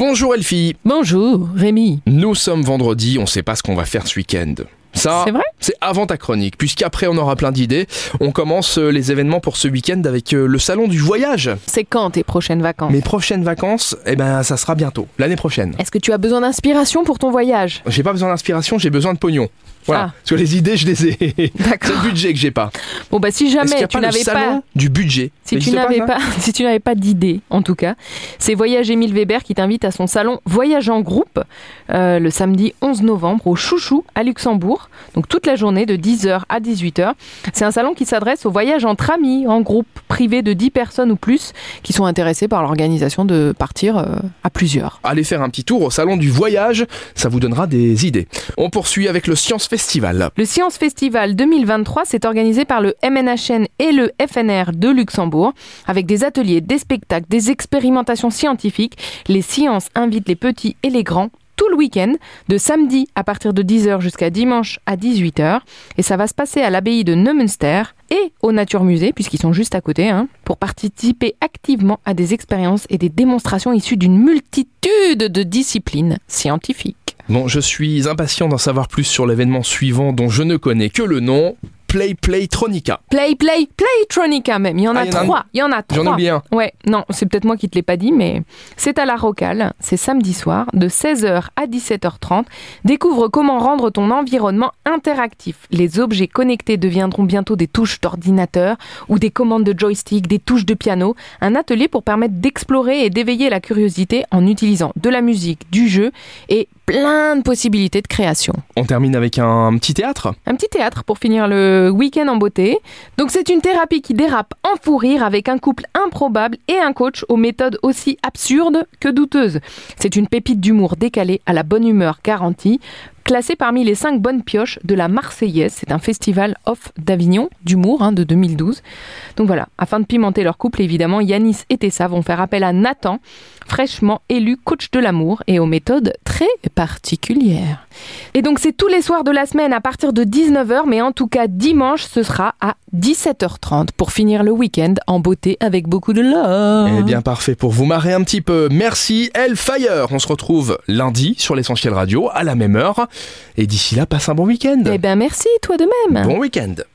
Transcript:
Bonjour Elfie. Bonjour, Rémi. Nous sommes vendredi, on sait pas ce qu'on va faire ce week-end. Ça, C'est vrai c'est avant ta chronique, puisqu'après on aura plein d'idées. On commence euh, les événements pour ce week-end avec euh, le salon du voyage. C'est quand tes prochaines vacances Mes prochaines vacances, eh ben ça sera bientôt, l'année prochaine. Est-ce que tu as besoin d'inspiration pour ton voyage J'ai pas besoin d'inspiration, j'ai besoin de pognon. Voilà. Ah. Parce que les idées, je les ai. C'est le budget que j'ai pas. Bon bah si jamais tu pas le n'avais salon pas du budget? Si tu n'avais ça? pas si tu n'avais pas d'idée en tout cas, c'est Voyage Émile Weber qui t'invite à son salon Voyage en groupe euh, le samedi 11 novembre au Chouchou à Luxembourg. Donc toute la journée de 10h à 18h. C'est un salon qui s'adresse au voyage entre amis, en groupe privé de 10 personnes ou plus qui sont intéressés par l'organisation de partir euh, à plusieurs. Allez faire un petit tour au salon du voyage, ça vous donnera des idées. On poursuit avec le Science Festival. Le Science Festival 2023 s'est organisé par le MNHN et le FNR de Luxembourg avec des ateliers, des spectacles, des expérimentations scientifiques. Les sciences invitent les petits et les grands tout le week-end, de samedi à partir de 10h jusqu'à dimanche à 18h. Et ça va se passer à l'abbaye de Neumünster et au Nature Musée, puisqu'ils sont juste à côté, hein, pour participer activement à des expériences et des démonstrations issues d'une multitude de disciplines scientifiques. Bon, je suis impatient d'en savoir plus sur l'événement suivant dont je ne connais que le nom, Play Play Tronica. Play, play, playtronica même. Il y en Ah, a il y en a un- trois. Il y en a trois. J'en oublie un. Ouais, non, c'est peut-être moi qui te l'ai pas dit, mais c'est à la Rocale. C'est samedi soir, de 16h à 17h30. Découvre comment rendre ton environnement interactif. Les objets connectés deviendront bientôt des touches d'ordinateur ou des commandes de joystick, des touches de piano. Un atelier pour permettre d'explorer et d'éveiller la curiosité en utilisant de la musique, du jeu et plein de possibilités de création. On termine avec un petit théâtre. Un petit théâtre pour finir le week-end en beauté. Donc c'est une thérapie qui dérape en fou rire avec un couple improbable et un coach aux méthodes aussi absurdes que douteuses. C'est une pépite d'humour décalée à la bonne humeur garantie. Classée parmi les 5 bonnes pioches de la Marseillaise, c'est un festival off d'Avignon d'humour hein, de 2012. Donc voilà, afin de pimenter leur couple, évidemment, Yanis et Tessa vont faire appel à Nathan, fraîchement élu coach de l'amour et aux méthodes très particulières. Et donc c'est tous les soirs de la semaine à partir de 19h, mais en tout cas dimanche ce sera à 17h30 pour finir le week-end en beauté avec beaucoup de love. Eh bien, parfait pour vous marrer un petit peu. Merci Hellfire. On se retrouve lundi sur l'essentiel radio à la même heure. Et d'ici là, passe un bon week-end. Eh ben merci, toi de même. Bon week-end.